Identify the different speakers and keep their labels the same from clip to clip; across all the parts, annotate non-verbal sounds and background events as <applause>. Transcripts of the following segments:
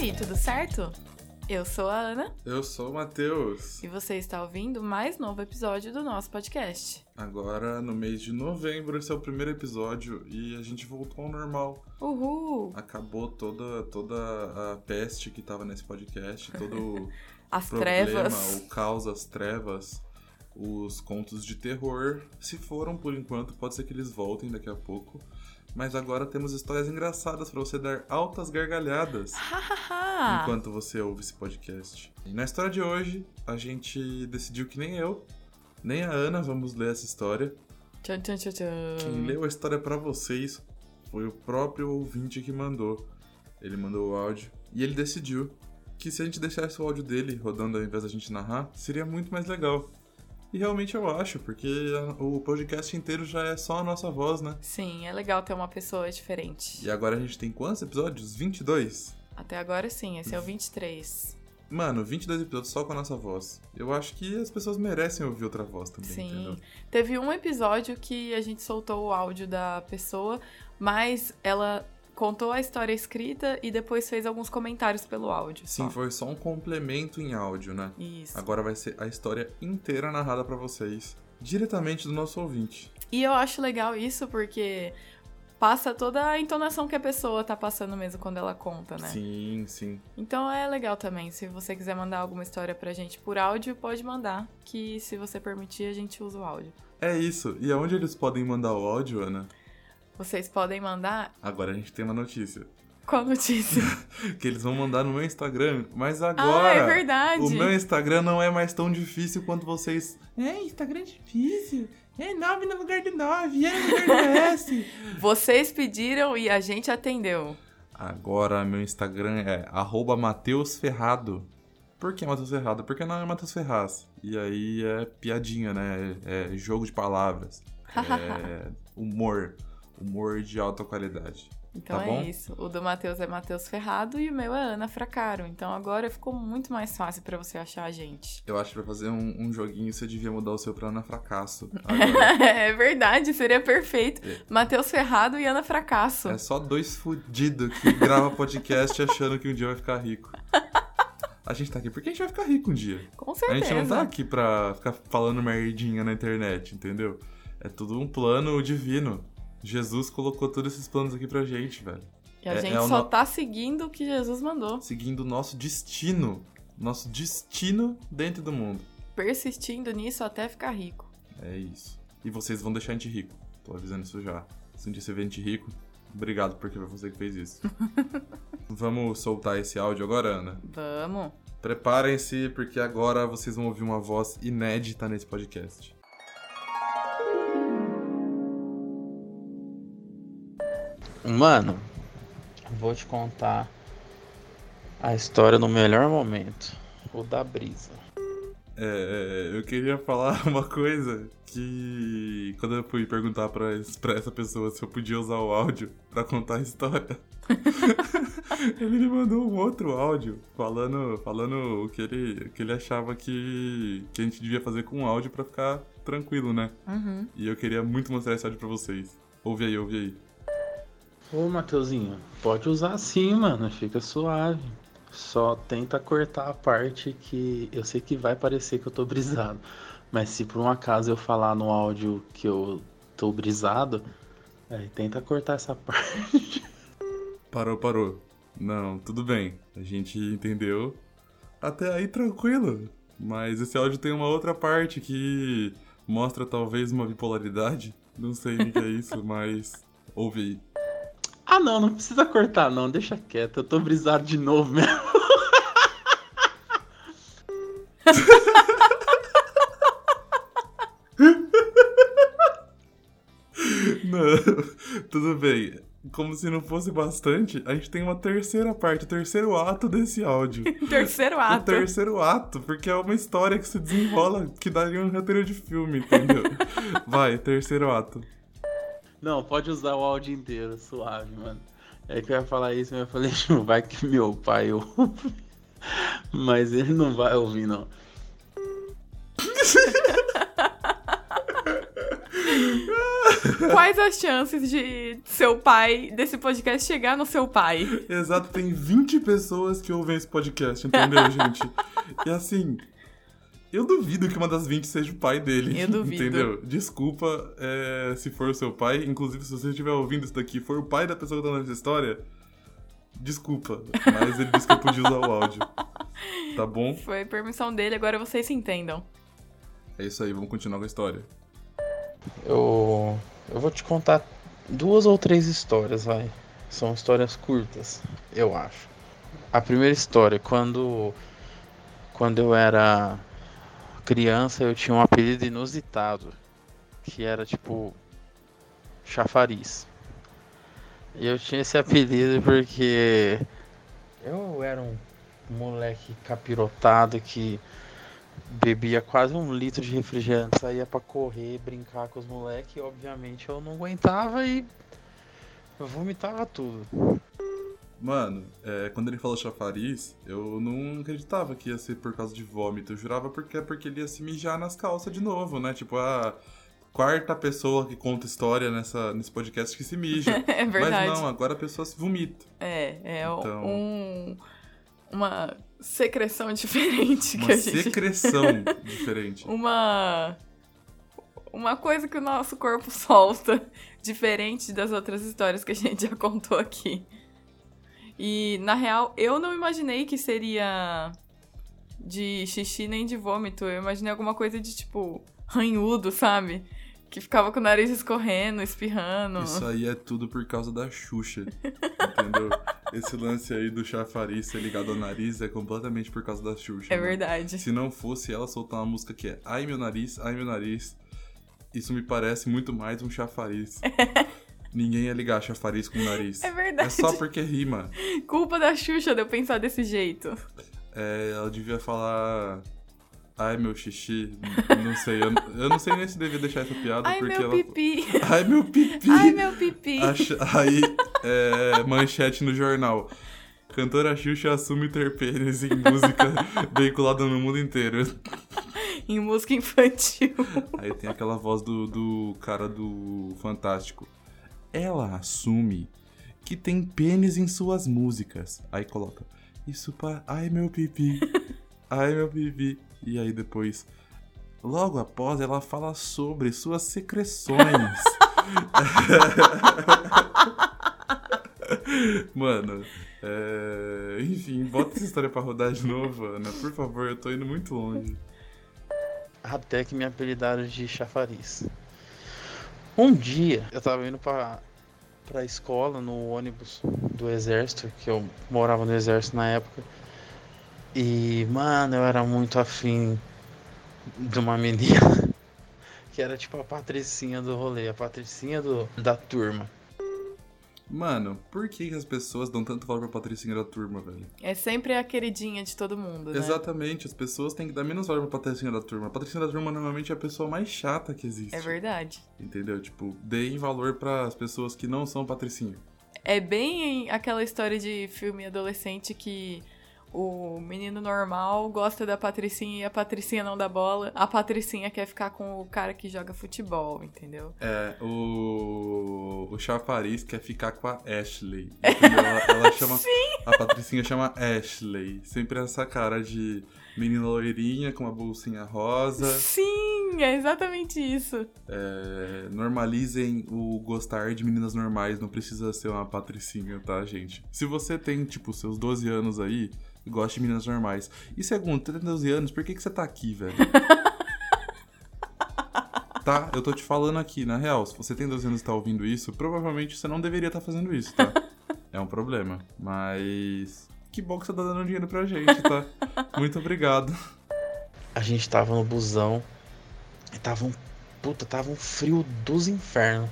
Speaker 1: aí, tudo certo? Eu sou a Ana
Speaker 2: Eu sou o Matheus.
Speaker 1: e você está ouvindo mais novo episódio do nosso podcast.
Speaker 2: Agora, no mês de novembro, esse é o primeiro episódio e a gente voltou ao normal.
Speaker 1: Uhul!
Speaker 2: Acabou toda, toda a peste que tava nesse podcast, todo o <laughs>
Speaker 1: As
Speaker 2: problema,
Speaker 1: trevas.
Speaker 2: o caos, as trevas, os contos de terror. Se foram por enquanto, pode ser que eles voltem daqui a pouco. Mas agora temos histórias engraçadas pra você dar altas gargalhadas. Enquanto você ouve esse podcast. E na história de hoje, a gente decidiu que nem eu, nem a Ana vamos ler essa história.
Speaker 1: Tchan, tchan, tchan, tchan.
Speaker 2: Quem leu a história pra vocês foi o próprio ouvinte que mandou. Ele mandou o áudio e ele decidiu que se a gente deixasse o áudio dele rodando ao invés da gente narrar, seria muito mais legal. E realmente eu acho, porque o podcast inteiro já é só a nossa voz, né?
Speaker 1: Sim, é legal ter uma pessoa diferente.
Speaker 2: E agora a gente tem quantos episódios? 22?
Speaker 1: Até agora sim, esse é o 23.
Speaker 2: Mano, 22 episódios só com a nossa voz. Eu acho que as pessoas merecem ouvir outra voz também,
Speaker 1: Sim.
Speaker 2: entendeu?
Speaker 1: Teve um episódio que a gente soltou o áudio da pessoa, mas ela contou a história escrita e depois fez alguns comentários pelo áudio.
Speaker 2: Sim,
Speaker 1: só.
Speaker 2: foi só um complemento em áudio, né?
Speaker 1: Isso.
Speaker 2: Agora vai ser a história inteira narrada pra vocês, diretamente do nosso ouvinte.
Speaker 1: E eu acho legal isso porque passa toda a entonação que a pessoa tá passando mesmo quando ela conta, né?
Speaker 2: Sim, sim.
Speaker 1: Então é legal também. Se você quiser mandar alguma história pra gente por áudio, pode mandar. Que se você permitir, a gente usa o áudio.
Speaker 2: É isso. E aonde eles podem mandar o áudio, Ana?
Speaker 1: Vocês podem mandar
Speaker 2: Agora a gente tem uma notícia.
Speaker 1: qual notícia? <laughs>
Speaker 2: Que eles vão mandar no meu Instagram, mas
Speaker 1: ah,
Speaker 2: agora.
Speaker 1: é verdade!
Speaker 2: O meu Instagram não é mais tão difícil quanto vocês. É, Instagram é difícil. É 9 no lugar de 9, é no lugar do <laughs> S.
Speaker 1: Vocês pediram e a gente atendeu.
Speaker 2: Agora meu Instagram é arroba Mateus Ferrado. Por que Matheus Ferrado? Porque não é Matheus Ferraz. E aí é piadinha, né? É, é jogo de palavras. <laughs> É humor. Humor de alta qualidade.
Speaker 1: Então
Speaker 2: Tá
Speaker 1: é
Speaker 2: bom?
Speaker 1: isso. O do Matheus é Matheus Ferrado e o meu é Ana Fracaro. Então agora ficou muito mais fácil pra você achar a gente.
Speaker 2: Eu acho que pra fazer um, um joguinho você devia mudar o seu pra Ana Fracasso. <laughs>
Speaker 1: É verdade, seria perfeito.
Speaker 2: É.
Speaker 1: Matheus Ferrado e Ana Fracasso.
Speaker 2: é só dois fudidos que grava podcast <laughs> achando que um dia vai ficar rico. A gente tá aqui porque a gente vai ficar rico um dia.
Speaker 1: Com
Speaker 2: A
Speaker 1: certeza.
Speaker 2: gente não tá aqui pra ficar falando merdinha na internet, entendeu? É tudo um plano divino. Jesus colocou todos esses planos aqui pra gente, velho.
Speaker 1: E a
Speaker 2: É-
Speaker 1: gente
Speaker 2: é
Speaker 1: só
Speaker 2: no-
Speaker 1: tá seguindo o que Jesus mandou.
Speaker 2: Seguindo o nosso destino. Nosso destino dentro do mundo.
Speaker 1: Persistindo nisso até ficar rico.
Speaker 2: É isso. E vocês vão deixar a gente rico. Tô avisando isso já. Se um dia você vê a gente rico, obrigado porque foi você que fez isso. <laughs> Vamos soltar esse áudio agora, Ana?
Speaker 1: Vamos.
Speaker 2: Preparem-se, porque agora vocês vão ouvir uma voz inédita nesse podcast.
Speaker 3: Mano, vou te contar a história no melhor momento. O da brisa.
Speaker 2: É, eu queria falar <laughs> uma coisa que quando eu fui perguntar pra, pra essa pessoa se eu podia usar o áudio pra contar a história, <laughs> ele me mandou um outro áudio falando, falando o que ele, o que ele achava que, que a gente devia fazer com o áudio pra ficar tranquilo, né?
Speaker 1: Uhum.
Speaker 2: E eu queria muito mostrar esse áudio pra vocês. Ouve aí, ouve aí.
Speaker 3: Ô, Mateuzinho, pode usar sim, mano. Fica suave. Só tenta cortar a parte que eu sei que vai parecer que eu tô brisado. Mas se por um acaso eu falar no áudio que eu tô brisado, aí tenta cortar essa <laughs> parte.
Speaker 2: Parou, parou. Não, tudo bem. A gente entendeu. Até aí tranquilo. Mas esse áudio tem uma outra parte que mostra talvez uma bipolaridade. Não sei o que é isso, <laughs> mas ouve aí.
Speaker 3: Ah, não, não precisa cortar, não. Deixa quieto. Eu tô brisado de novo mesmo.
Speaker 2: Não, tudo bem. Como se não fosse bastante, a gente tem uma terceira parte, o terceiro ato desse áudio. <laughs>
Speaker 1: Terceiro
Speaker 2: O
Speaker 1: ato.
Speaker 2: terceiro ato, porque é uma história que se desenrola que daria um roteiro de filme, entendeu? <laughs> Vai, terceiro ato.
Speaker 3: Não, pode usar o áudio inteiro, suave, mano. É que eu ia falar isso, mas eu falei, <laughs> não vai que meu pai <laughs> ouve. Mas ele não vai ouvir, não. <laughs>
Speaker 1: quais as chances de seu pai, desse podcast chegar no seu pai?
Speaker 2: Exato, tem 20 pessoas que ouvem esse podcast, entendeu, gente? E assim, eu duvido que uma das 20 seja o pai dele.
Speaker 1: Eu duvido.
Speaker 2: Entendeu? Desculpa é, se for o seu pai. Inclusive, se você estiver ouvindo isso daqui for o pai da pessoa que tá nessa história, desculpa. Mas ele disse que eu podia usar o áudio. <laughs> Tá bom?
Speaker 1: Foi permissão dele, agora vocês se entendam.
Speaker 2: É isso aí, vamos continuar com a história.
Speaker 3: Eu, eu vou te contar duas ou três histórias, vai. São histórias curtas, eu acho. A primeira história, quando, quando eu era criança, eu tinha um apelido inusitado, que era tipo chafariz. E eu tinha esse apelido porque eu era um moleque capirotado que bebia quase um litro de refrigerante, saía pra correr, brincar com os moleques, obviamente eu não aguentava e vomitava tudo.
Speaker 2: Mano, é, quando ele falou chafariz, eu não acreditava que ia ser por causa de vômito. Eu jurava porque é porque ele ia se mijar nas calças de novo, né? Tipo, a quarta pessoa que conta história nessa, nesse podcast que se mija. <laughs>
Speaker 1: é verdade.
Speaker 2: Mas não, agora a pessoa se vomita.
Speaker 1: É, é
Speaker 2: Então-
Speaker 1: um, uma secreção diferente que
Speaker 2: Uma
Speaker 1: a gente...
Speaker 2: secreção <laughs> diferente.
Speaker 1: Uma... Uma coisa que o nosso corpo solta, <laughs> diferente das outras histórias que a gente já contou aqui. E, na real, eu não imaginei que seria de xixi nem de vômito. Eu imaginei alguma coisa de, tipo, ranhudo, sabe? Que ficava com o nariz escorrendo, espirrando.
Speaker 2: Isso aí é tudo por causa da Xuxa. Entendeu? <laughs> Esse lance aí do chafariz ser ligado ao nariz é completamente por causa da Xuxa.
Speaker 1: É
Speaker 2: né?
Speaker 1: verdade.
Speaker 2: Se não fosse ela soltar uma música que é Ai meu nariz, ai meu nariz, isso me parece muito mais um chafariz. <laughs> Ninguém ia ligar chafariz com o nariz. <laughs>
Speaker 1: É verdade.
Speaker 2: É só porque rima.
Speaker 1: Culpa da Xuxa de eu pensar desse jeito.
Speaker 2: É, ela devia falar. Ai meu xixi. Não sei. Eu, eu não sei nem se devia deixar essa piada
Speaker 1: Ai,
Speaker 2: porque
Speaker 1: meu
Speaker 2: ela.
Speaker 1: pipi. <laughs>
Speaker 2: Ai meu pipi.
Speaker 1: Ai, meu pipi.
Speaker 2: Aí, é, manchete no jornal. Cantora Xuxa assume ter pênis em música <laughs> veiculada no mundo inteiro.
Speaker 1: Em música infantil.
Speaker 2: Aí tem aquela voz do, do cara do Fantástico. Ela assume que tem pênis em suas músicas. Aí coloca. Isso para. Ai meu pipi. <laughs> Ai meu pipi. E aí depois. Logo após ela fala sobre suas secreções. <laughs> Mano, é... enfim, bota essa história pra rodar de novo, Ana. Por favor, eu tô indo muito longe.
Speaker 3: Até que me apelidaram de chafariz. Um dia eu tava indo pra, pra escola no ônibus do exército, que eu morava no exército na época. E, mano, eu era muito afim de uma menina <laughs> que era tipo a patricinha do rolê, a patricinha do, da turma.
Speaker 2: Mano, por que as pessoas dão tanto valor pra Patricinha da turma, velho?
Speaker 1: É sempre a queridinha de todo mundo, né?
Speaker 2: Exatamente, as pessoas têm que dar menos valor pra Patricinha da turma. A Patricinha da turma normalmente é a pessoa mais chata que existe.
Speaker 1: É verdade.
Speaker 2: Entendeu? Tipo, deem valor pras pessoas que não são Patricinha.
Speaker 1: É bem aquela história de filme adolescente que o menino normal gosta da Patricinha e a Patricinha não dá bola. A Patricinha quer ficar com o cara que joga futebol, entendeu?
Speaker 2: É, o. O Chafariz quer ficar com a Ashley. Ela, ela <laughs> chama. A Patricinha chama Ashley. Sempre essa cara de menina loirinha com uma bolsinha rosa.
Speaker 1: Sim, é exatamente isso.
Speaker 2: É, normalizem o gostar de meninas normais, não precisa ser uma patricinha, tá, gente? Se você tem, tipo, seus 12 anos aí e gosta de meninas normais. E segundo, você tem 12 anos, por que, que você tá aqui, velho? <laughs> tá, eu tô te falando aqui, na real, se você tem 12 anos e tá ouvindo isso, provavelmente você não deveria estar fazendo isso, tá? É um problema. Mas. Que bom que você tá dando dinheiro pra gente, tá? <laughs> Muito obrigado.
Speaker 3: A gente tava no busão e tava um. Puta, tava um frio dos infernos.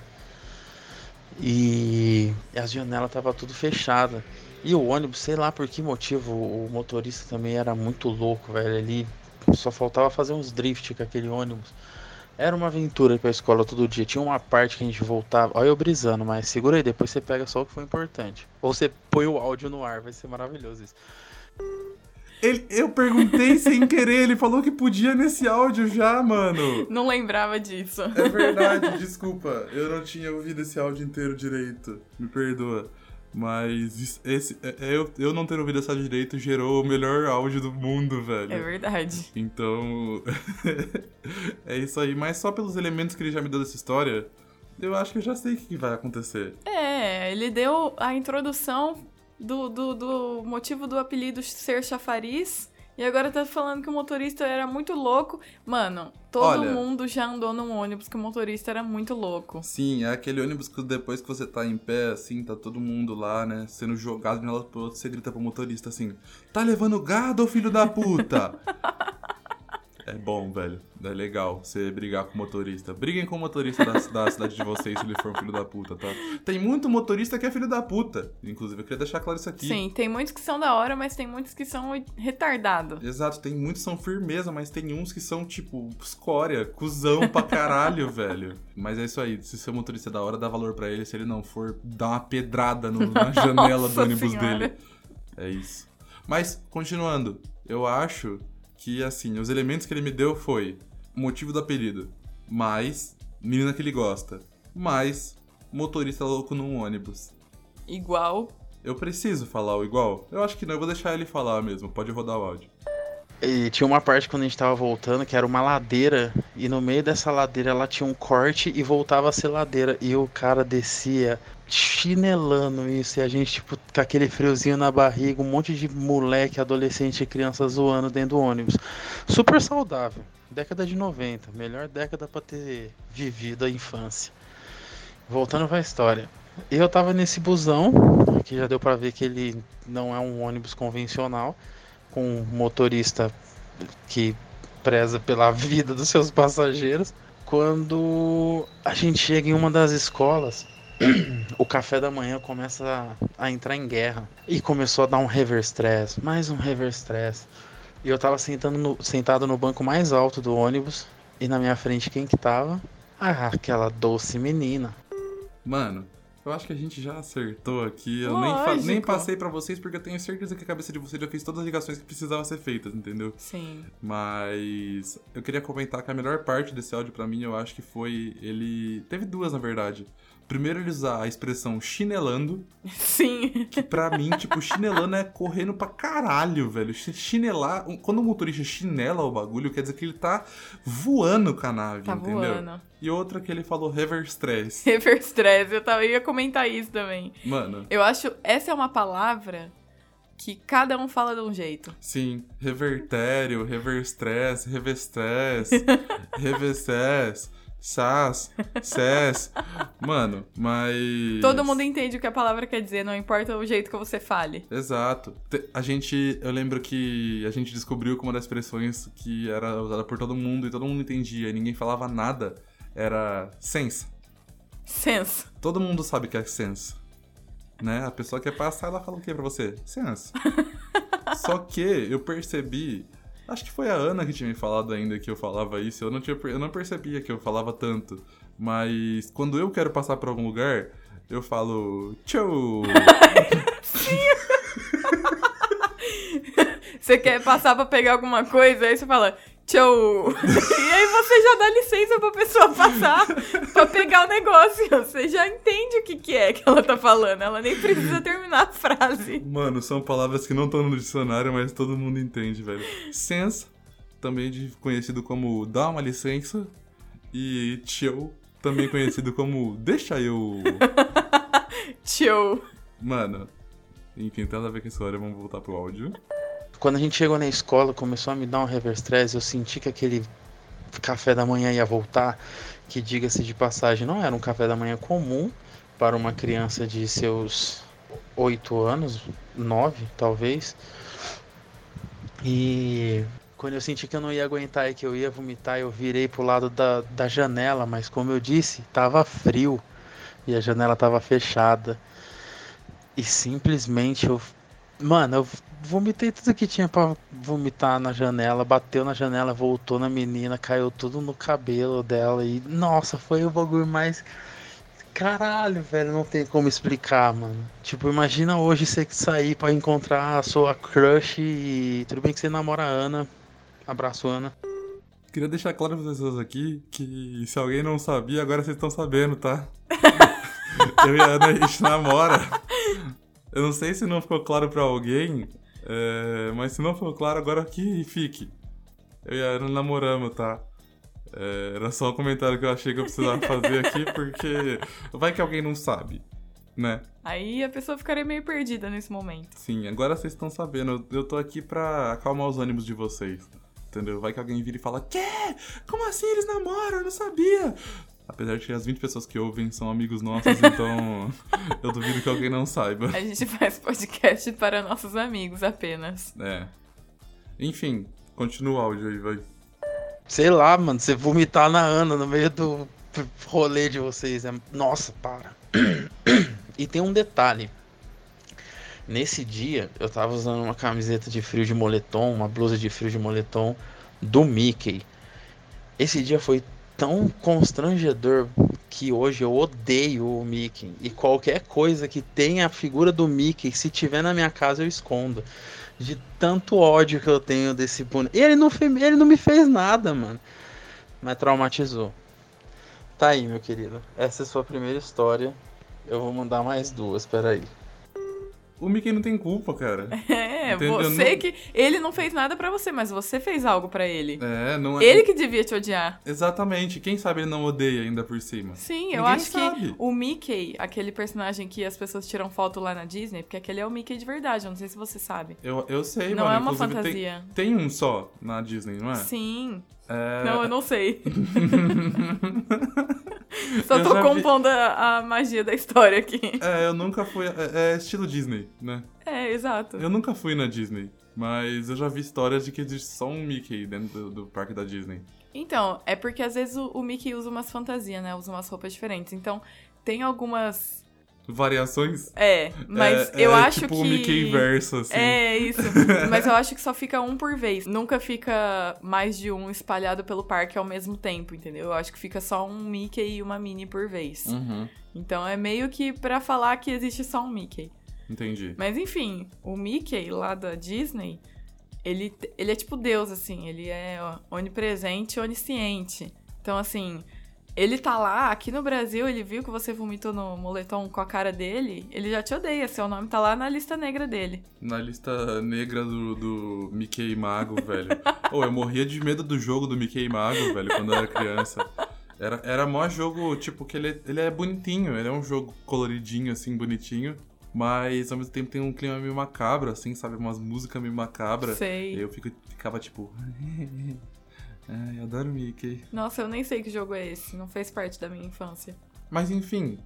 Speaker 3: E as janelas tava tudo fechada. E o ônibus, sei lá por que motivo, o motorista também era muito louco, velho. Ele só faltava fazer uns drift com aquele ônibus. Era uma aventura ir pra escola todo dia. Tinha uma parte que a gente voltava. Olha eu brisando, mas segura aí, depois você pega só o que foi importante. Ou você põe o áudio no ar, vai ser maravilhoso isso.
Speaker 2: Ele, eu perguntei <laughs> sem querer, ele falou que podia nesse áudio já, mano.
Speaker 1: Não lembrava disso.
Speaker 2: É verdade, desculpa. Eu não tinha ouvido esse áudio inteiro direito. Me perdoa. Mas esse, é, é, eu, eu não ter ouvido essa direito gerou o melhor áudio do mundo, velho.
Speaker 1: É verdade.
Speaker 2: Então. <laughs> é isso aí. Mas só pelos elementos que ele já me deu dessa história, eu acho que eu já sei o que vai acontecer.
Speaker 1: É, ele deu a introdução do, do, do motivo do apelido ser chafariz. E agora tá falando que o motorista era muito louco. Mano, todo
Speaker 2: Olha-
Speaker 1: mundo já andou num ônibus que o motorista era muito louco.
Speaker 2: Sim, é aquele ônibus que depois que você tá em pé, assim, tá todo mundo lá, né? Sendo jogado de um lado pro outro, você grita pro motorista assim: Tá levando gado, filho da puta? <laughs> é bom, velho. É legal você brigar com o motorista. Briguem com o motorista da, da cidade de vocês se ele for um filho da puta, tá? Tem muito motorista que é filho da puta. Inclusive, eu queria deixar claro isso aqui.
Speaker 1: Sim, tem muitos que são da hora, mas tem muitos que são retardados.
Speaker 2: Exato, tem muitos que são firmeza, mas tem uns que são, tipo, escória, cuzão pra caralho, <laughs> velho. Mas é isso aí, se seu motorista é da hora, dá valor pra ele. Se ele não for, dá uma pedrada no- na <laughs> janela do ônibus
Speaker 1: Senhora.
Speaker 2: dele. É isso. Mas, continuando, eu acho que, assim, os elementos que ele me deu foi o motivo do apelido, mais menina que ele gosta, mais motorista louco num ônibus.
Speaker 1: Igual.
Speaker 2: Eu preciso falar o igual? Eu acho que não, eu vou deixar ele falar mesmo, pode rodar o áudio.
Speaker 3: E tinha uma parte quando a gente tava voltando que era uma ladeira, e no meio dessa ladeira ela tinha um corte e voltava a ser ladeira. E o cara descia chinelando isso, e a gente, tipo, com aquele friozinho na barriga, um monte de moleque, adolescente e criança zoando dentro do ônibus. Super saudável. Década de 90, melhor década pra ter vivido a infância. Voltando pra história. Eu tava nesse busão, que já deu pra ver que ele não é um ônibus convencional com um motorista que preza pela <laughs> vida dos seus passageiros. Quando a gente chega em uma das escolas, <clears throat> o café da manhã começa a, a entrar em guerra. E começou a dar um reverse stress, mais um reverse stress. E eu tava sentando no- sentado no banco mais alto do ônibus. E na minha frente quem que tava? Ah, aquela doce menina.
Speaker 2: Mano, eu acho que a gente já acertou aqui. Eu nem,
Speaker 1: Lógico.
Speaker 2: nem passei pra vocês porque eu tenho certeza que a cabeça de vocês já fez todas as ligações que precisavam ser feitas, entendeu?
Speaker 1: Sim.
Speaker 2: Mas eu queria comentar que a melhor parte desse áudio pra mim, eu acho que foi ele. Teve duas, na verdade. Primeiro, ele usar a expressão chinelando, <laughs>
Speaker 1: Sim.
Speaker 2: que pra mim, tipo, chinelando é correndo pra caralho, velho. Chi- Chinelar. Quando o motorista chinela o bagulho, quer dizer que ele tá voando com a nave,
Speaker 1: Tá
Speaker 2: entendeu?
Speaker 1: voando.
Speaker 2: E outra que ele falou reverse stress.
Speaker 1: Reverse stress. Eu tava, eu ia comentar isso também.
Speaker 2: Mano,
Speaker 1: Eu acho. Essa é uma palavra que cada um fala de um jeito.
Speaker 2: sim, revertério, reverse stress, revestress, <laughs> revessés, sas, ses. Mano, mas.
Speaker 1: Todo mundo entende o que a palavra quer dizer, não importa o jeito que você fale.
Speaker 2: Exato. A gente, eu lembro que a gente descobriu que uma das expressões que era usada por todo mundo e todo mundo entendia e ninguém falava nada era sense.
Speaker 1: Sense.
Speaker 2: Todo mundo sabe o que é sense. Né? A pessoa quer passar, ela fala o que pra você? Sense. <laughs> Só que eu percebi. Acho que foi a Ana que tinha me falado ainda que eu falava isso. Eu não, tinha, eu não percebia que eu falava tanto. Mas quando eu quero passar por algum lugar, eu falo. Tchau! <laughs> <laughs>
Speaker 1: Você quer passar pra pegar alguma coisa, aí você fala tchau. <laughs> e aí você já dá licença pra pessoa passar pra pegar o negócio. Você já entende o que, que é que ela tá falando. Ela nem precisa terminar a frase.
Speaker 2: Mano, são palavras que não estão no dicionário, mas todo mundo entende, velho. Sense, também conhecido como dá uma licença. E chill, também conhecido como deixa eu. <laughs>
Speaker 1: Tchau.
Speaker 2: Mano, enfim, tem nada a ver com a história, vamos voltar pro áudio.
Speaker 3: Quando a gente chegou na escola, começou a me dar um reverse stress, eu senti que aquele café da manhã ia voltar, que diga-se de passagem, não era um café da manhã comum para uma criança de seus oito anos, nove talvez. E quando eu senti que eu não ia aguentar e que eu ia vomitar, eu virei pro lado da, da janela, mas como eu disse, tava frio e a janela tava fechada. E simplesmente eu. Mano, eu vomitei tudo que tinha pra vomitar na janela, bateu na janela, voltou na menina, caiu tudo no cabelo dela e nossa, foi o bagulho mais Caralho, velho, não tem como explicar, mano. Tipo, imagina hoje você sair pra encontrar a sua crush e. Tudo bem que você namora a Ana. Abraço, Ana.
Speaker 2: Queria deixar claro para as pessoas aqui que se alguém não sabia, agora vocês estão sabendo, tá? <laughs> Eu e a Ana, a gente namora. Eu não sei se não ficou claro pra alguém, é, mas se não ficou claro, agora que fique. Eu e a Ana namoramos, tá? É, era só um comentário que eu achei que eu precisava fazer aqui, <laughs> porque vai que alguém não sabe, né?
Speaker 1: Aí a pessoa ficaria meio perdida nesse momento.
Speaker 2: Sim, agora vocês estão sabendo. Eu tô aqui pra acalmar os ânimos de vocês. Entendeu? Vai que alguém vira e fala: Quê? Como assim eles namoram? Eu não sabia. Apesar de que as 20 pessoas que ouvem são amigos nossos, então <laughs> eu duvido que alguém não saiba.
Speaker 1: A gente faz podcast para nossos amigos apenas.
Speaker 2: É. Enfim, continua o áudio aí, vai.
Speaker 3: Sei lá, mano, você vomitar na Ana no meio do rolê de vocês. É... Nossa, para. E tem um detalhe. Nesse dia, eu tava usando uma camiseta de frio de moletom, uma blusa de frio de moletom do Mickey. Esse dia foi tão constrangedor que hoje eu odeio o Mickey. E qualquer coisa que tenha a figura do Mickey, se tiver na minha casa, eu escondo. De tanto ódio que eu tenho desse boneco. Ele não, ele não me fez nada, mano. Mas traumatizou. Tá aí, meu querido. Essa é a sua primeira história. Eu vou mandar mais duas, peraí.
Speaker 2: O Mickey não tem culpa, cara. <laughs>
Speaker 1: É,
Speaker 2: Entendeu?
Speaker 1: você
Speaker 2: Não-
Speaker 1: que. Ele não fez nada pra você, mas você fez algo pra ele.
Speaker 2: É, não é.
Speaker 1: Ele que devia te odiar.
Speaker 2: Exatamente. Quem sabe ele não odeia ainda por cima.
Speaker 1: Sim, eu
Speaker 2: Ninguém
Speaker 1: acho
Speaker 2: sabe.
Speaker 1: que o Mickey, aquele personagem que as pessoas tiram foto lá na Disney, porque aquele é o Mickey de verdade, eu não sei se você sabe.
Speaker 2: Eu, eu sei,
Speaker 1: Não
Speaker 2: mano.
Speaker 1: é uma
Speaker 2: Inclusive,
Speaker 1: fantasia.
Speaker 2: Tem, tem um só na Disney, não é?
Speaker 1: Sim.
Speaker 2: É...
Speaker 1: Não, eu não sei. <laughs> <laughs> <laughs> Só
Speaker 2: Eu
Speaker 1: tô
Speaker 2: já
Speaker 1: compondo a, a magia da história aqui.
Speaker 2: É, eu nunca fui. É, é estilo Disney, né?
Speaker 1: É, exato.
Speaker 2: Eu nunca fui na Disney. Mas eu já vi histórias de que existe só um Mickey dentro do, do parque da Disney.
Speaker 1: Então, é porque às vezes o, o Mickey usa umas fantasias, né? Usa umas roupas diferentes. Então, tem algumas.
Speaker 2: Variações?
Speaker 1: É, mas
Speaker 2: é,
Speaker 1: eu
Speaker 2: é
Speaker 1: acho
Speaker 2: tipo
Speaker 1: que.
Speaker 2: o Mickey verso, assim.
Speaker 1: É, isso. <laughs> Mas eu acho que só fica um por vez. Nunca fica mais de um espalhado pelo parque ao mesmo tempo, entendeu? Eu acho que fica só um Mickey e uma Minnie por vez.
Speaker 2: Uhum,
Speaker 1: Então é meio que pra falar que existe só um Mickey.
Speaker 2: entendi.
Speaker 1: Mas enfim, o Mickey lá da Disney, ele, ele é tipo Deus, assim. Ele é onipresente e onisciente. Então, assim, ele tá lá, aqui no Brasil, ele viu que você vomitou no moletom com a cara dele, ele já te odeia. Seu nome tá lá na lista negra dele.
Speaker 2: Na lista negra do, do Mickey Mago, velho. Ô, eu morria de medo do jogo do Mickey Mago, velho, quando eu era criança. Era, era mó jogo, tipo, que ele, ele é bonitinho, ele é um jogo coloridinho, assim, bonitinho. Mas ao mesmo tempo tem um clima meio macabro, assim, sabe? Umas músicas meio macabras.
Speaker 1: Sei.
Speaker 2: E eu fico, ficava tipo. <laughs> Ai, eu adoro Mickey.
Speaker 1: Nossa, eu nem sei que jogo é esse. Não fez parte da minha infância.
Speaker 2: Mas enfim.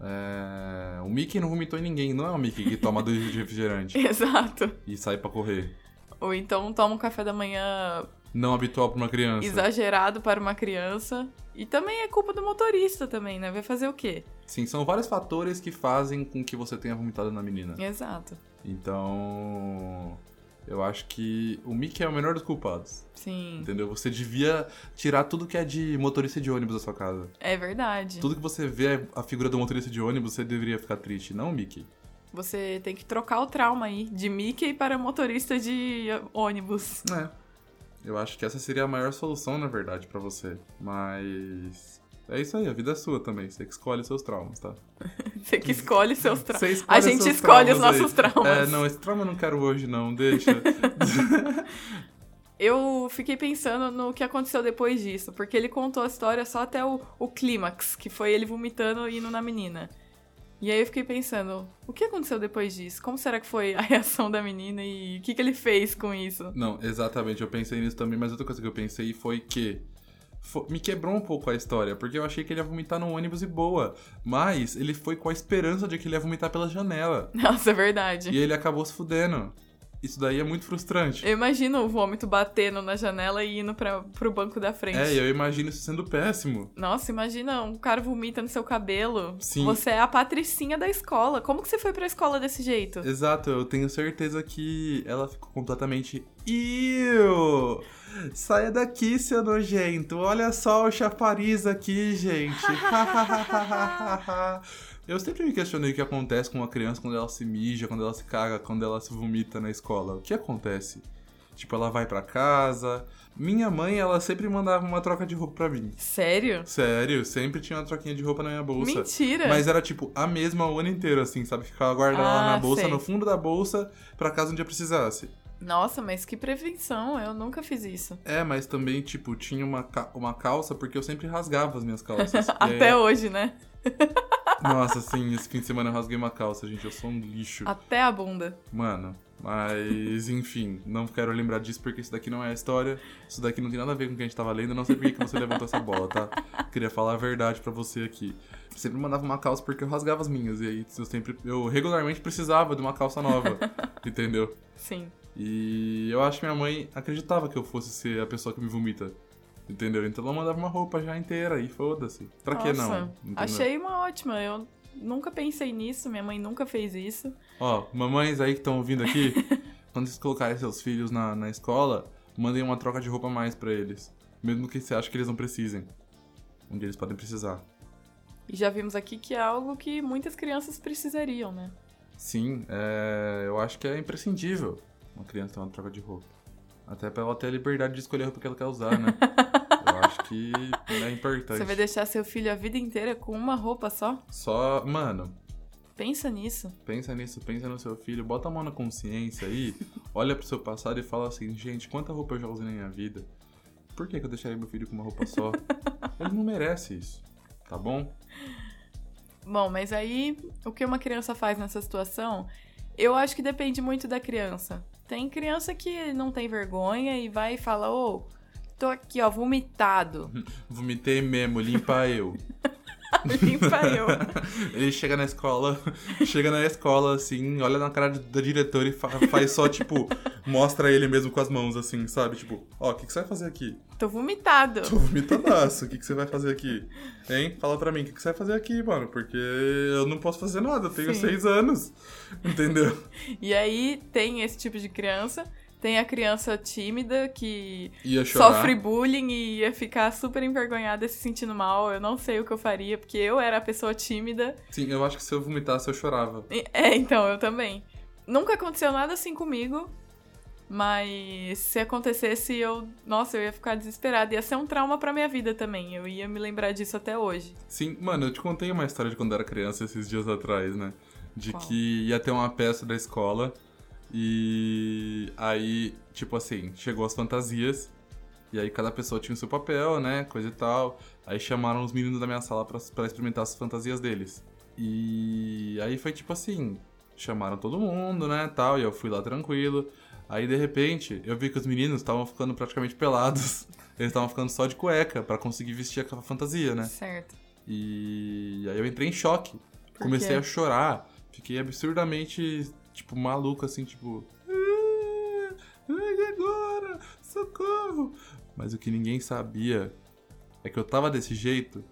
Speaker 2: é, O Mickey não vomitou em ninguém, não é o Mickey que toma dois de refrigerante <laughs>
Speaker 1: Exato.
Speaker 2: e sai pra correr.
Speaker 1: Ou então toma um café da manhã
Speaker 2: Não habitual pra uma criança.
Speaker 1: exagerado para uma criança. E também é culpa do motorista também, né? Vai fazer o quê?
Speaker 2: Sim, são vários fatores que fazem com que você tenha vomitado na menina.
Speaker 1: Exato.
Speaker 2: Então. Eu acho que o Mickey é o menor dos culpados.
Speaker 1: Sim.
Speaker 2: Entendeu? Você devia tirar tudo que é de motorista de ônibus da sua casa.
Speaker 1: É verdade.
Speaker 2: Tudo que você vê a figura do motorista de ônibus, você deveria ficar triste, não o Mickey.
Speaker 1: Você tem que trocar o trauma aí, de Mickey para motorista de ônibus.
Speaker 2: É. Eu acho que essa seria a maior solução, na verdade, pra você. Mas. É isso aí, a vida é sua também. Você que escolhe seus traumas, tá? <laughs>
Speaker 1: Você que escolhe seus traumas.
Speaker 2: Você escolhe
Speaker 1: A gente escolhe os
Speaker 2: traumas aí.
Speaker 1: nossos traumas.
Speaker 2: É, não, esse trauma eu não quero hoje, não. Deixa. <laughs>
Speaker 1: Eu fiquei pensando no que aconteceu depois disso, porque ele contou a história só até o, o clímax, que foi ele vomitando e indo na menina. E aí eu fiquei pensando, o que aconteceu depois disso? Como será que foi a <laughs> reação da menina e o que, que ele fez com isso?
Speaker 2: não, exatamente, eu pensei nisso também, mas outra coisa que eu pensei foi que. Me quebrou um pouco a história, porque eu achei que ele ia vomitar no ônibus e boa. Mas ele foi com a esperança de que ele ia vomitar pela janela. <laughs>
Speaker 1: Nossa, é verdade.
Speaker 2: E ele acabou se fudendo. Isso daí é muito frustrante.
Speaker 1: Eu imagino o vômito batendo na janela e indo pra, pro banco da frente.
Speaker 2: É, eu imagino isso sendo péssimo.
Speaker 1: Nossa, imagina, um cara vomita no seu cabelo.
Speaker 2: Sim.
Speaker 1: Você é a patricinha da escola. Como que você foi pra escola desse jeito?
Speaker 2: Exato, eu tenho certeza que ela ficou completamente Iu! Saia daqui, seu nojento. Olha só o chafariz aqui, gente. <laughs> <laughs> Eu sempre me questionei o que acontece com uma criança quando ela se mija, quando ela se caga, quando ela se vomita na escola. O que acontece? Tipo, ela vai para casa. Minha mãe, ela sempre mandava uma troca de roupa pra mim.
Speaker 1: Sério?
Speaker 2: Sério, sempre tinha uma troquinha de roupa na minha bolsa.
Speaker 1: Mentira!
Speaker 2: Mas era tipo a mesma o ano inteiro, assim, sabe? Ficava guardando
Speaker 1: Ah,
Speaker 2: ela na bolsa,
Speaker 1: sei.
Speaker 2: no fundo da bolsa, pra caso um dia precisasse.
Speaker 1: Nossa, mas que prevenção, eu nunca fiz isso.
Speaker 2: É, mas também, tipo, tinha uma, ca- uma calça, porque eu sempre rasgava as minhas calças. <laughs> Aí-
Speaker 1: Até hoje, né?
Speaker 2: Nossa, assim, esse fim de semana eu rasguei uma calça, gente. Eu sou um lixo.
Speaker 1: Até a bunda.
Speaker 2: Mano, mas enfim, não quero lembrar disso porque isso daqui não é a história. Isso daqui não tem nada a ver com o que a gente tava lendo. Eu não sei por que você levantou essa bola, tá? Queria falar a verdade pra você aqui. Sempre mandava uma calça porque eu rasgava as minhas. E aí eu sempre. Eu regularmente precisava de uma calça nova. <laughs> entendeu?
Speaker 1: Sim.
Speaker 2: E eu acho que minha mãe acreditava que eu fosse ser a pessoa que me vomita. Entendeu? Então ela mandava uma roupa já inteira e foda-se. Pra que não? Entendeu?
Speaker 1: achei uma ótima. Eu nunca pensei nisso, minha mãe nunca fez isso.
Speaker 2: Ó, mamães aí que estão ouvindo aqui, <laughs> quando vocês colocarem seus filhos na, na escola, mandem uma troca de roupa a mais pra eles. Mesmo que você ache que eles não precisem. Um dia eles podem precisar.
Speaker 1: E já vimos aqui que é algo que muitas crianças precisariam, né?
Speaker 2: Sim, é, eu acho que é imprescindível uma criança ter uma troca de roupa. Até pra ela ter a liberdade de escolher a roupa que ela quer usar, né? <laughs> eu acho que é importante.
Speaker 1: Você vai deixar seu filho a vida inteira com uma roupa só?
Speaker 2: Só, mano,
Speaker 1: Pensa nisso.
Speaker 2: pensa nisso, pensa no seu filho, bota a mão na consciência aí, <laughs> olha pro seu passado e fala assim, gente, quanta roupa eu já usei na minha vida? Por que, que eu deixaria meu filho com uma roupa só? <laughs> Ele não merece isso, tá bom?
Speaker 1: Bom, mas aí o que uma criança faz nessa situação, eu acho que depende muito da criança. Tem criança que não tem vergonha e vai e fala: Ô, tô aqui, ó, vomitado. <laughs>
Speaker 2: Vomitei mesmo, limpa eu. <laughs>
Speaker 1: Limpa eu. <laughs>
Speaker 2: Ele chega na escola, chega na escola assim, olha na cara da diretora e fa- faz só, tipo, mostra ele mesmo com as mãos, assim, sabe? Tipo, ó, o que, que você vai fazer aqui?
Speaker 1: Tô vomitado.
Speaker 2: Tô vomitadaço, o que, que você vai fazer aqui? Hein? Fala pra mim, o que, que você vai fazer aqui, mano? Porque eu não posso fazer nada, eu tenho
Speaker 1: Sim.
Speaker 2: seis anos, entendeu? <laughs>
Speaker 1: E aí tem esse tipo de criança. Tem a criança tímida que sofre bullying e ia ficar super envergonhada se sentindo mal. Eu não sei o que eu faria, porque eu era a pessoa tímida.
Speaker 2: Sim, eu acho que se eu vomitasse, eu chorava.
Speaker 1: É, então, eu também. Nunca aconteceu nada assim comigo, mas se acontecesse, eu. Nossa, eu ia ficar desesperada. Ia ser um trauma pra minha vida também. Eu ia me lembrar disso até hoje.
Speaker 2: Sim, mano, eu te contei uma história de quando eu era criança esses dias atrás, né? De
Speaker 1: Qual?
Speaker 2: que ia ter uma peça da escola e aí, tipo assim, chegou as fantasias e aí cada pessoa tinha o seu papel, né? Coisa e tal. Aí chamaram os meninos da minha sala pra, pra experimentar as fantasias deles. E aí foi tipo assim, chamaram todo mundo, né, tal, e eu fui lá tranquilo. Aí de repente, eu vi que os meninos estavam ficando praticamente pelados. <laughs> Eles estavam ficando só de cueca pra conseguir vestir aquela fantasia, né?
Speaker 1: Certo.
Speaker 2: E aí eu entrei em choque. Comecei a chorar. Fiquei absurdamente, tipo, maluco, assim, tipo. "Ah, agora? Socorro! Mas o que ninguém sabia é que eu tava desse jeito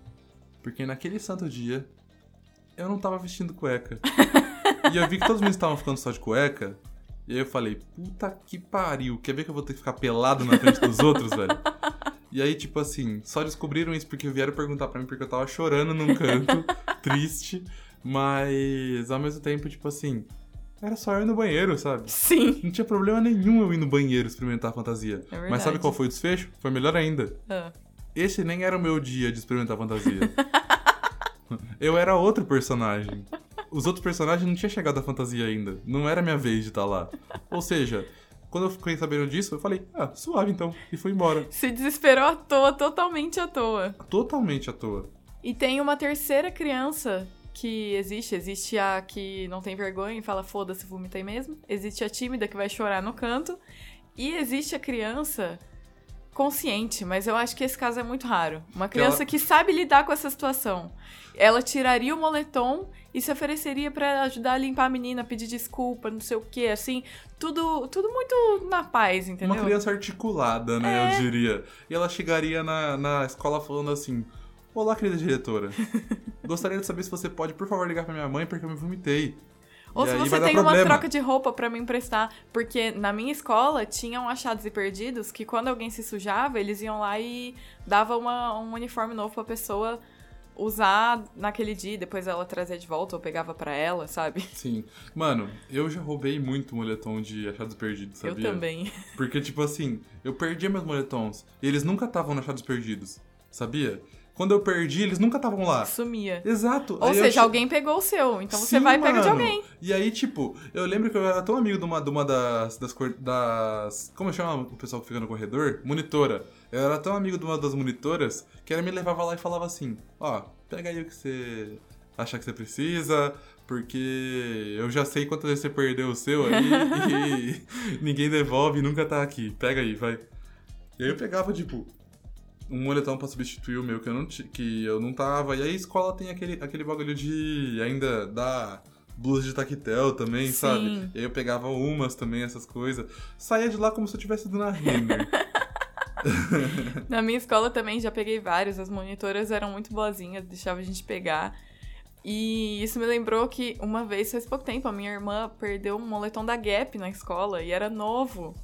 Speaker 2: porque naquele santo dia eu não tava vestindo cueca. <laughs> e eu vi que todos os meninos estavam ficando só de cueca. E aí eu falei, puta que pariu, quer ver que eu vou ter que ficar pelado na frente dos outros, velho? E aí, tipo assim, só descobriram isso porque vieram perguntar pra mim porque eu tava chorando num canto, <laughs> triste, mas ao mesmo tempo, tipo assim, era só eu ir no banheiro, sabe?
Speaker 1: Sim.
Speaker 2: Não tinha problema nenhum eu ir no banheiro experimentar a fantasia.
Speaker 1: É verdade.
Speaker 2: mas sabe qual foi o desfecho? Foi melhor ainda.
Speaker 1: Ah,
Speaker 2: Esse nem era o meu dia de experimentar a fantasia. <laughs> eu era outro personagem. Os outros personagens não tinham chegado à fantasia ainda. Não era minha vez de estar lá. Ou seja, quando eu fiquei sabendo disso, eu falei, ah, suave então. E fui embora.
Speaker 1: Se desesperou à toa, totalmente à toa.
Speaker 2: Totalmente à toa.
Speaker 1: E tem uma terceira criança que existe. Existe a que não tem vergonha e fala, foda-se, vomitei mesmo. Existe a tímida que vai chorar no canto. E existe a criança consciente, mas eu acho que esse caso é muito raro. Uma criança
Speaker 2: ela-
Speaker 1: que sabe lidar com essa situação. Ela tiraria o moletom e se ofereceria pra ajudar a limpar a menina, pedir desculpa, não sei o que, assim, tudo, tudo muito na paz, entendeu?
Speaker 2: Uma criança articulada, né, eu diria. E ela chegaria na, na escola falando assim: Olá, querida diretora. <laughs> Gostaria de saber se você pode, por favor, ligar pra minha mãe porque eu me vomitei.
Speaker 1: Ou
Speaker 2: E
Speaker 1: se você tem uma
Speaker 2: problema.
Speaker 1: troca de roupa pra me emprestar. Porque na minha escola tinham achados e perdidos que quando alguém se sujava, eles iam lá e davam uma- um uniforme novo pra pessoa usar naquele dia, e depois ela trazia de volta ou pegava pra ela, sabe? <laughs>
Speaker 2: Sim. Mano, eu já roubei muito moletom de achados perdidos, sabia?
Speaker 1: Eu também.
Speaker 2: Porque, tipo assim, eu perdia meus moletons. E eles nunca estavam no achados perdidos, sabia? Quando eu perdi, eles nunca estavam lá.
Speaker 1: Sumia.
Speaker 2: Exato.
Speaker 1: Ou
Speaker 2: Aí eu
Speaker 1: seja,
Speaker 2: che-
Speaker 1: alguém pegou o seu, então você
Speaker 2: Sim,
Speaker 1: vai e pega de alguém.
Speaker 2: E aí, tipo, eu lembro que eu era tão amigo de uma, de uma das, das, das. Como chama o pessoal que fica no corredor? Monitora. Eu era tão amigo de uma das monitoras que ela me levava lá e falava assim: Ó, pega aí o que você acha que você precisa, porque eu já sei quantas vezes você perdeu o seu aí <laughs> e ninguém devolve e nunca tá aqui. Pega aí, vai. E aí eu pegava, tipo, um moletom pra substituir o meu que eu não, que eu não tava. E aí a escola tem aquele, aquele bagulho de ainda dar blusa de taquetel também,
Speaker 1: Sim.
Speaker 2: sabe? E aí eu pegava umas também, essas coisas. Saía de lá como se eu tivesse ido na Renner. <laughs>
Speaker 1: Na minha escola também já peguei vários, as monitoras eram muito boazinhas, deixavam a gente pegar. E isso me lembrou que uma vez, faz pouco tempo, a minha irmã perdeu um moletom da Gap na escola e era novo.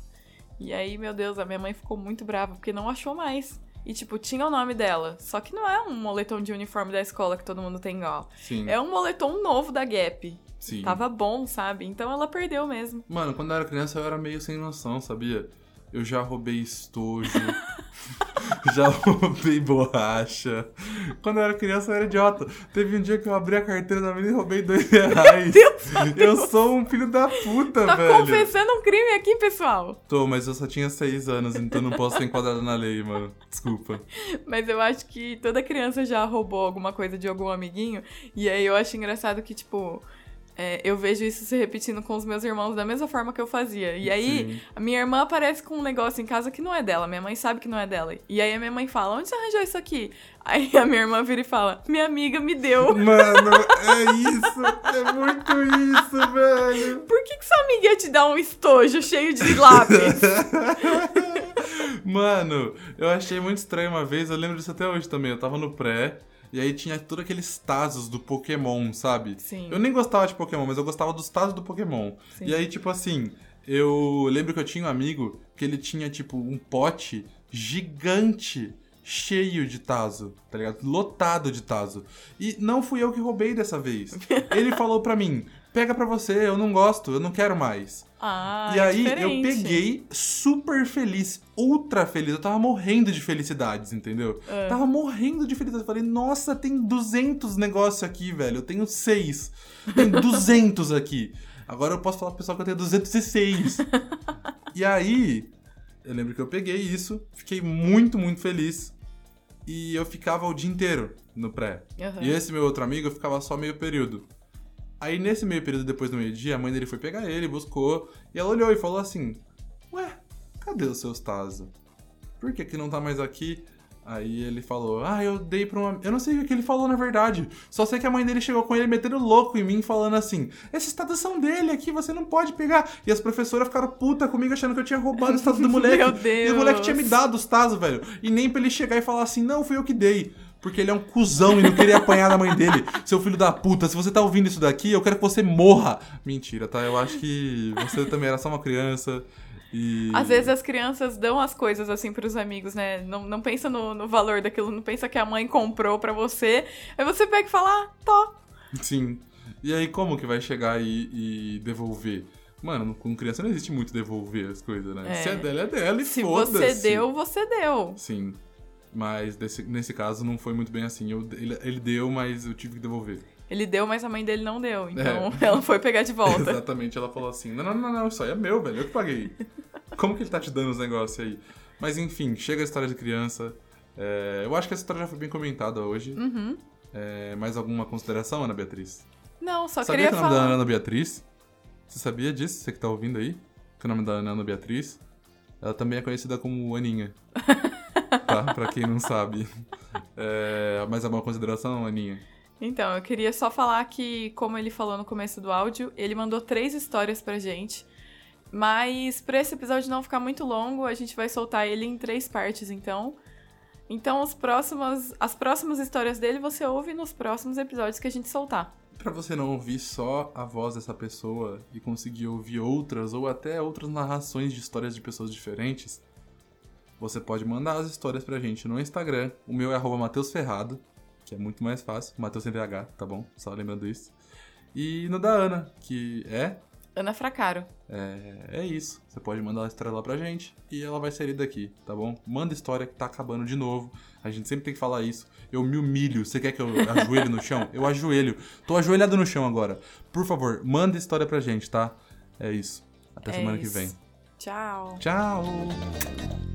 Speaker 1: E aí, meu Deus, a minha mãe ficou muito brava porque não achou mais. E, tipo, tinha o nome dela. Só que não é um moletom de uniforme da escola que todo mundo tem igual.
Speaker 2: Sim.
Speaker 1: É um moletom novo da Gap.
Speaker 2: sim.
Speaker 1: Tava bom, sabe? Então ela perdeu mesmo.
Speaker 2: Mano, quando eu era criança eu era meio sem noção, sabia? Eu já roubei estojo. <laughs> já roubei borracha. Quando eu era criança eu era idiota. Teve um dia que eu abri a carteira da menina e roubei dois reais. eu sou um filho da puta,
Speaker 1: Tá
Speaker 2: velho.
Speaker 1: confessando um crime aqui, pessoal.
Speaker 2: Tô, mas eu só tinha seis anos, então não posso ser enquadrado na lei, mano. Desculpa.
Speaker 1: Mas eu acho que toda criança já roubou alguma coisa de algum amiguinho. E aí eu acho engraçado que, tipo, é, eu vejo isso se repetindo com os meus irmãos da mesma forma que eu fazia. E aí,
Speaker 2: Sim.
Speaker 1: a minha irmã aparece com um negócio em casa que não é dela. Minha mãe sabe que não é dela. E aí a minha mãe fala: Onde você arranjou isso aqui? Aí a minha irmã vira e fala: Minha amiga me deu. <laughs>
Speaker 2: Mano, é isso. É muito isso, velho.
Speaker 1: Por que, que sua amiga ia te dar um estojo cheio de lápis? <laughs>
Speaker 2: Mano, eu achei muito estranho uma vez, eu lembro disso até hoje também. Eu tava no pré, e aí tinha todos aqueles Tazos do Pokémon, sabe?
Speaker 1: Sim.
Speaker 2: Eu nem gostava de Pokémon, mas eu gostava dos Tazos do Pokémon.
Speaker 1: Sim.
Speaker 2: E aí, tipo assim, eu lembro que eu tinha um amigo que ele tinha, tipo, um pote gigante. Cheio de Tazo, tá ligado? Lotado de Tazo. E não fui eu que roubei dessa vez. <laughs> Ele falou pra mim: pega pra você, eu não gosto, eu não quero mais.
Speaker 1: Ah,
Speaker 2: E
Speaker 1: é
Speaker 2: aí eu peguei super feliz, ultra feliz. Eu tava morrendo de felicidades, entendeu?
Speaker 1: É.
Speaker 2: Tava morrendo de felicidade. Eu falei, nossa, tem 200 negócios aqui, velho. Eu tenho 6. Tem <laughs> 200 aqui. Agora eu posso falar pro pessoal que eu tenho 206. <laughs> e aí, eu lembro que eu peguei isso, fiquei muito, muito feliz. E eu ficava o dia inteiro no pré.
Speaker 1: Aham.
Speaker 2: E esse meu outro amigo, eu ficava só meio período. Aí nesse meio período, depois do meio-dia, a mãe dele foi pegar ele, buscou, e ela olhou e falou assim: Ué, cadê os seus Tazo? Por que, que não tá mais aqui? Aí ele falou: Ah, eu dei pra uma. Eu não sei o que ele falou na verdade. Só sei que a mãe dele chegou com ele metendo louco em mim, falando assim: Esses Tazos são dele aqui, você não pode pegar. E as professoras ficaram puta comigo achando que eu tinha roubado os Tazos do <laughs> moleque.
Speaker 1: Meu
Speaker 2: E o moleque
Speaker 1: Deus.
Speaker 2: tinha me dado os Tazos, velho. E nem pra ele chegar e falar assim: Não, fui eu que dei. Porque ele é um cuzão e não queria apanhar da mãe dele. Seu filho da puta, se você tá ouvindo isso daqui, eu quero que você morra. Mentira, tá? Eu acho que você também era só uma criança. E.
Speaker 1: Às vezes as crianças dão as coisas assim pros amigos, né? Não, não pensa no, no valor daquilo, não pensa que a mãe comprou pra você. Aí você pega e fala, ah.
Speaker 2: Sim. E aí, como que vai chegar e, e devolver? Mano, com criança não existe muito devolver as coisas, né?
Speaker 1: É.
Speaker 2: Se é dela, é dela e
Speaker 1: Se você deu, você deu.
Speaker 2: Sim. Mas desse- nesse caso não foi muito bem assim. Eu- ele, ele deu, mas eu tive que devolver.
Speaker 1: Ele deu, mas a mãe dele não deu. Então
Speaker 2: É. <laughs>
Speaker 1: ela foi pegar de volta.
Speaker 2: Exatamente, ela falou assim: não, não, não, não, isso aí é meu, velho, eu que paguei. <laughs> Como que ele tá te dando os negócios aí? Mas enfim, chega a história de criança. É, eu acho que essa história já foi bem comentada hoje.
Speaker 1: Uhum.
Speaker 2: É, mais alguma consideração, Ana Beatriz?
Speaker 1: Não, só
Speaker 2: sabia
Speaker 1: queria
Speaker 2: que o nome da
Speaker 1: falar.
Speaker 2: Ana é Beatriz? Você sabia disso? Você que tá ouvindo aí? Que o nome da é Ana Beatriz? Ela também é conhecida como Aninha. <laughs> tá? Pra quem não sabe. É, mais alguma consideração, Aninha?
Speaker 1: Então, eu queria só falar que, como ele falou no começo do áudio, ele mandou três histórias pra gente. Mas pra esse episódio não ficar muito longo, a gente vai soltar ele em três partes, então. Então, os próximos, as próximas histórias dele você ouve nos próximos episódios que a gente soltar.
Speaker 2: Pra você não ouvir só a voz dessa pessoa e conseguir ouvir outras ou até outras narrações de histórias de pessoas diferentes, você pode mandar as histórias pra gente no Instagram. O meu é arroba Mateus Ferrado, que é muito mais fácil. Mateus sem VH, tá bom? Só lembrando isso. E no da Ana, que é
Speaker 1: Ana Fracaro.
Speaker 2: é, é isso. Você pode mandar a história lá pra gente e ela vai ser lida aqui, tá bom? Manda história que tá acabando de novo. A gente sempre tem que falar isso. Eu me humilho. Você quer que eu ajoelhe no chão? Eu ajoelho. Tô ajoelhado no chão agora. Por favor, manda história pra gente, tá? É isso. Até
Speaker 1: É
Speaker 2: semana que
Speaker 1: isso.
Speaker 2: vem.
Speaker 1: Tchau.
Speaker 2: Tchau!